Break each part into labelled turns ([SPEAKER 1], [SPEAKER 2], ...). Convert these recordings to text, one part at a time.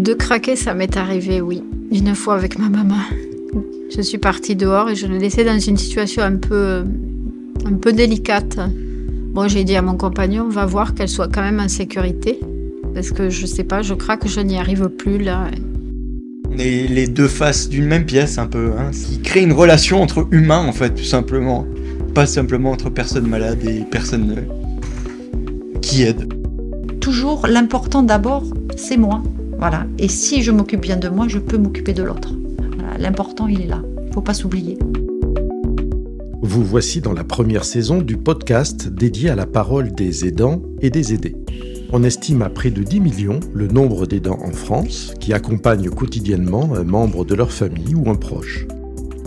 [SPEAKER 1] De craquer, ça m'est arrivé, oui. Une fois avec ma maman. Je suis partie dehors et je l'ai laissée dans une situation un peu, un peu délicate. Bon, j'ai dit à mon compagnon, va voir qu'elle soit quand même en sécurité. Parce que je sais pas, je craque, je n'y arrive plus là.
[SPEAKER 2] On est les deux faces d'une même pièce un peu, hein, qui crée une relation entre humains en fait, tout simplement. Pas simplement entre personnes malades et personnes euh, qui aident.
[SPEAKER 3] Toujours, l'important d'abord, c'est moi. Voilà. Et si je m'occupe bien de moi, je peux m'occuper de l'autre. L'important, il est là. Il ne faut pas s'oublier.
[SPEAKER 4] Vous voici dans la première saison du podcast dédié à la parole des aidants et des aidés. On estime à près de 10 millions le nombre d'aidants en France qui accompagnent quotidiennement un membre de leur famille ou un proche.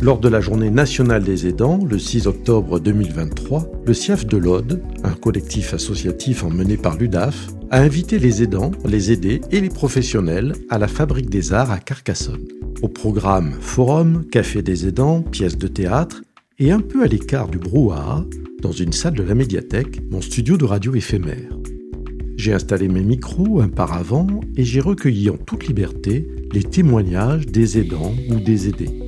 [SPEAKER 4] Lors de la journée nationale des aidants, le 6 octobre 2023, le CIAF de l'Aude, un collectif associatif emmené par l'UDAF, a invité les aidants, les aidés et les professionnels à la Fabrique des Arts à Carcassonne. Au programme forum, café des aidants, pièces de théâtre et un peu à l'écart du brouhaha, dans une salle de la médiathèque, mon studio de radio éphémère. J'ai installé mes micros un par avant et j'ai recueilli en toute liberté les témoignages des aidants ou des aidés.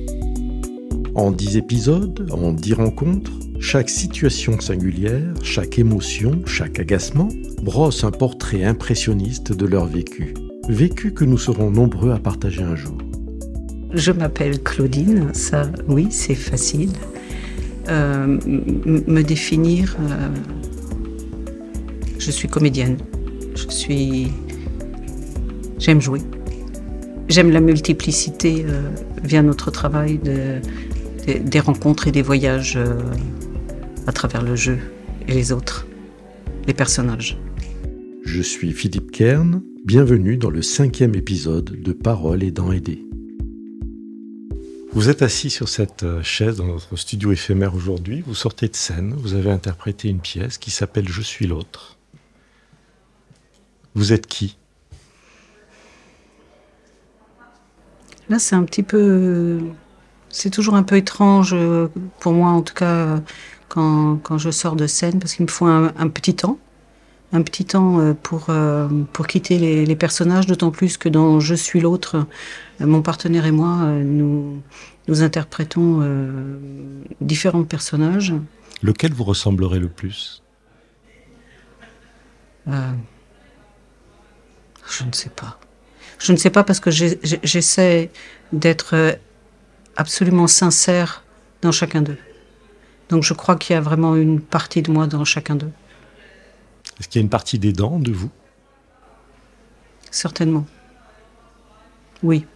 [SPEAKER 4] En dix épisodes, en dix rencontres, chaque situation singulière, chaque émotion, chaque agacement brosse un portrait impressionniste de leur vécu. Vécu que nous serons nombreux à partager un jour.
[SPEAKER 5] Je m'appelle Claudine, ça oui c'est facile. Euh, me définir, euh, je suis comédienne. Je suis. J'aime jouer. J'aime la multiplicité euh, via notre travail de, des rencontres et des voyages euh, à travers le jeu et les autres, les personnages.
[SPEAKER 4] Je suis Philippe Kern, bienvenue dans le cinquième épisode de Parole aidant aider. Vous êtes assis sur cette euh, chaise dans notre studio éphémère aujourd'hui, vous sortez de scène, vous avez interprété une pièce qui s'appelle Je suis l'autre. Vous êtes qui?
[SPEAKER 5] Là, c'est un petit peu. C'est toujours un peu étrange, euh, pour moi en tout cas, quand, quand je sors de scène, parce qu'il me faut un, petit temps. Un petit temps euh, pour, euh, pour quitter les, personnages, d'autant plus que dans Je suis l'autre, mon partenaire et moi, nous, nous interprétons différents personnages.
[SPEAKER 4] Lequel vous ressemblerait le plus?
[SPEAKER 5] Je ne sais pas. Je ne sais pas parce que j'essaie d'être euh, absolument sincère dans chacun d'eux. Donc je crois qu'il y a vraiment une partie de moi dans chacun d'eux.
[SPEAKER 4] Est-ce qu'il y a une partie des dents de vous?
[SPEAKER 5] Certainement. Oui.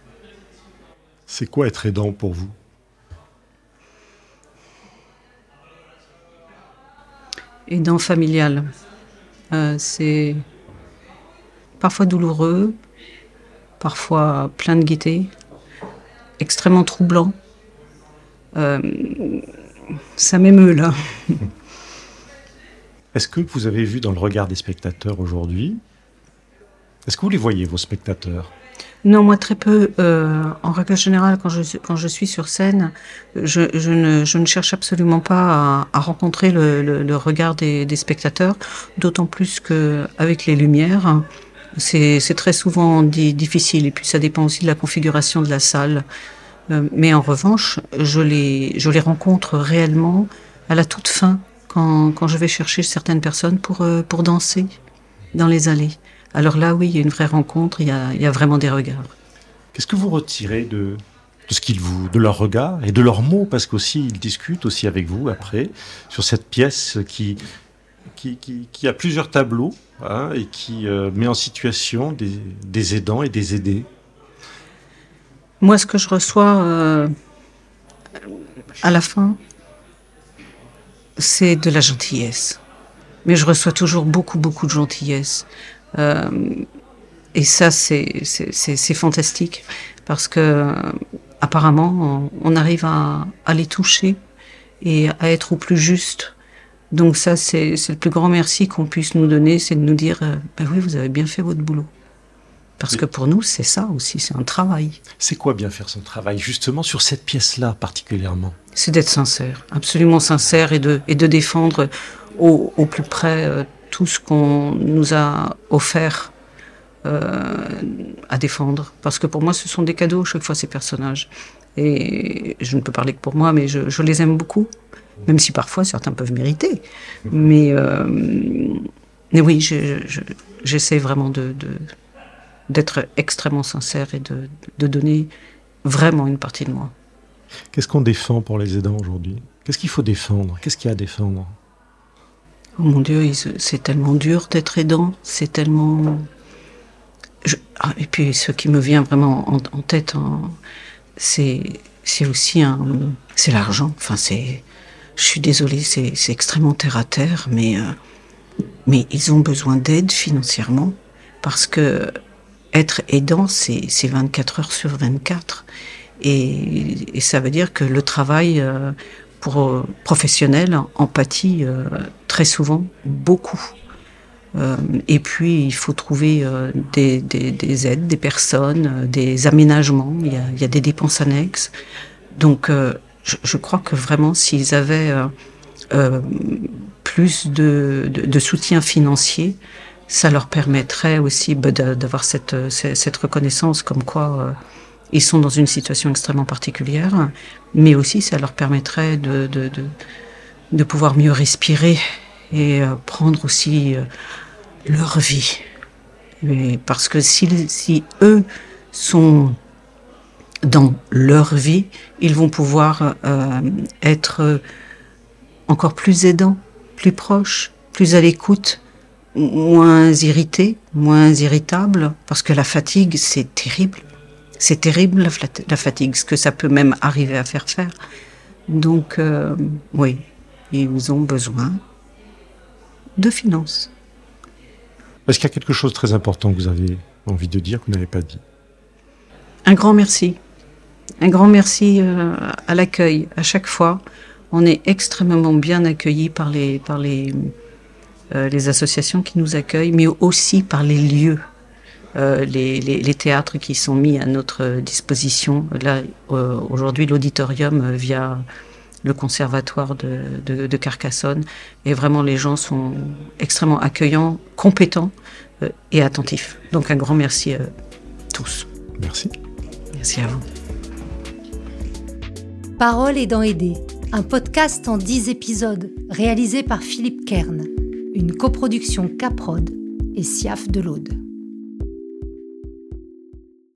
[SPEAKER 4] C'est quoi être aidant pour vous?
[SPEAKER 5] Aidant familial. Euh, c'est parfois douloureux, parfois plein de gaieté, extrêmement troublant. Euh, ça m'émeut là.
[SPEAKER 4] Est-ce que vous avez vu dans le regard des spectateurs aujourd'hui Est-ce que vous les voyez, vos spectateurs?
[SPEAKER 5] Non, moi très peu. Euh, en règle générale, quand je, quand je suis sur scène, je, je, ne, je ne, cherche absolument pas à, à rencontrer le, le, regard des, des spectateurs, d'autant plus qu'avec les lumières, c'est très souvent difficile et puis ça dépend aussi de la configuration de la salle. Euh, mais en revanche, je les, rencontre réellement à la toute fin quand, je vais chercher certaines personnes pour, euh, pour danser dans les allées. Alors là, oui, il y a une vraie rencontre, il y a, vraiment des regards.
[SPEAKER 4] Qu'est-ce que vous retirez de, de ce qu'ils vous, de leur regard et de leurs mots, parce qu'aussi ils discutent aussi avec vous après sur cette pièce qui, qui, a plusieurs tableaux Hein, et qui euh, met en situation des, aidants et des aidés
[SPEAKER 5] Moi, ce que je reçois euh, à la fin, c'est de la gentillesse. Mais je reçois toujours beaucoup, beaucoup de gentillesse. Euh, et ça, c'est fantastique parce que apparemment, on, arrive à, les toucher et à être au plus juste donc ça, c'est le plus grand merci qu'on puisse nous donner, c'est de nous dire, euh, ben oui, vous avez bien fait votre boulot. Parce que pour nous, c'est ça aussi, c'est un travail.
[SPEAKER 4] C'est quoi bien faire son travail, justement sur cette pièce-là particulièrement?
[SPEAKER 5] C'est d'être sincère, absolument sincère, et de, et de défendre au, au plus près euh, tout ce qu'on nous a offert à défendre. Parce que pour moi, ce sont des cadeaux chaque fois ces personnages. Et je ne peux parler que pour moi, mais je, les aime beaucoup. Même si parfois certains peuvent mériter. Mais, mais oui, j'essaie vraiment de, d'être extrêmement sincère et de, de donner vraiment une partie de moi.
[SPEAKER 4] Qu'est-ce qu'on défend pour les aidants aujourd'hui? Qu'est-ce qu'il faut défendre? Qu'est-ce qu'il y a à défendre?
[SPEAKER 5] Oh mon Dieu, c'est tellement dur d'être aidant, c'est tellement... Ah, et puis ce qui me vient vraiment en, tête, hein, c'est aussi un... C'est l'argent. Enfin, c'est... Je suis désolée, c'est extrêmement terre à terre, mais, euh, mais ils ont besoin d'aide financièrement parce que être aidant, c'est 24 heures sur 24. Et, ça veut dire que le travail euh, pour euh, professionnel empathie euh, très souvent beaucoup. et puis il faut trouver des, aides, des personnes, des aménagements. Il y, a, des dépenses annexes. Donc je, crois que vraiment s'ils avaient plus de, soutien financier, ça leur permettrait aussi bah, d'avoir cette, cette, reconnaissance comme quoi ils sont dans une situation extrêmement particulière, mais aussi ça leur permettrait de, de, de, pouvoir mieux respirer et euh, prendre aussi euh, leur vie. parce que si, si eux sont dans leur vie, ils vont pouvoir euh, être encore plus aidants, plus proches, plus à l'écoute, moins irrités, moins irritables, parce que la fatigue, c'est terrible. C'est terrible la, fatigue, ce que ça peut même arriver à faire faire. Donc, euh, oui, ils ont besoin de finances.
[SPEAKER 4] Est-ce qu'il y a quelque chose de très important que vous avez envie de dire que vous n'avez pas dit?
[SPEAKER 5] Un grand merci. Un grand merci euh, à l'accueil. À chaque fois, on est extrêmement bien accueillis par les, par les, euh, les associations qui nous accueillent, mais aussi par les lieux euh, les, théâtres qui sont mis à notre disposition. Là, euh, aujourd'hui, l'auditorium via le conservatoire de, Carcassonne. Et vraiment, les gens sont extrêmement accueillants, compétents et attentifs. Donc, un grand merci à tous.
[SPEAKER 4] Merci.
[SPEAKER 5] Merci à vous.
[SPEAKER 6] Parole aidant aider, un podcast en 10 épisodes réalisé par Philippe Kern, une coproduction Caprod et Siaf de l'Aude.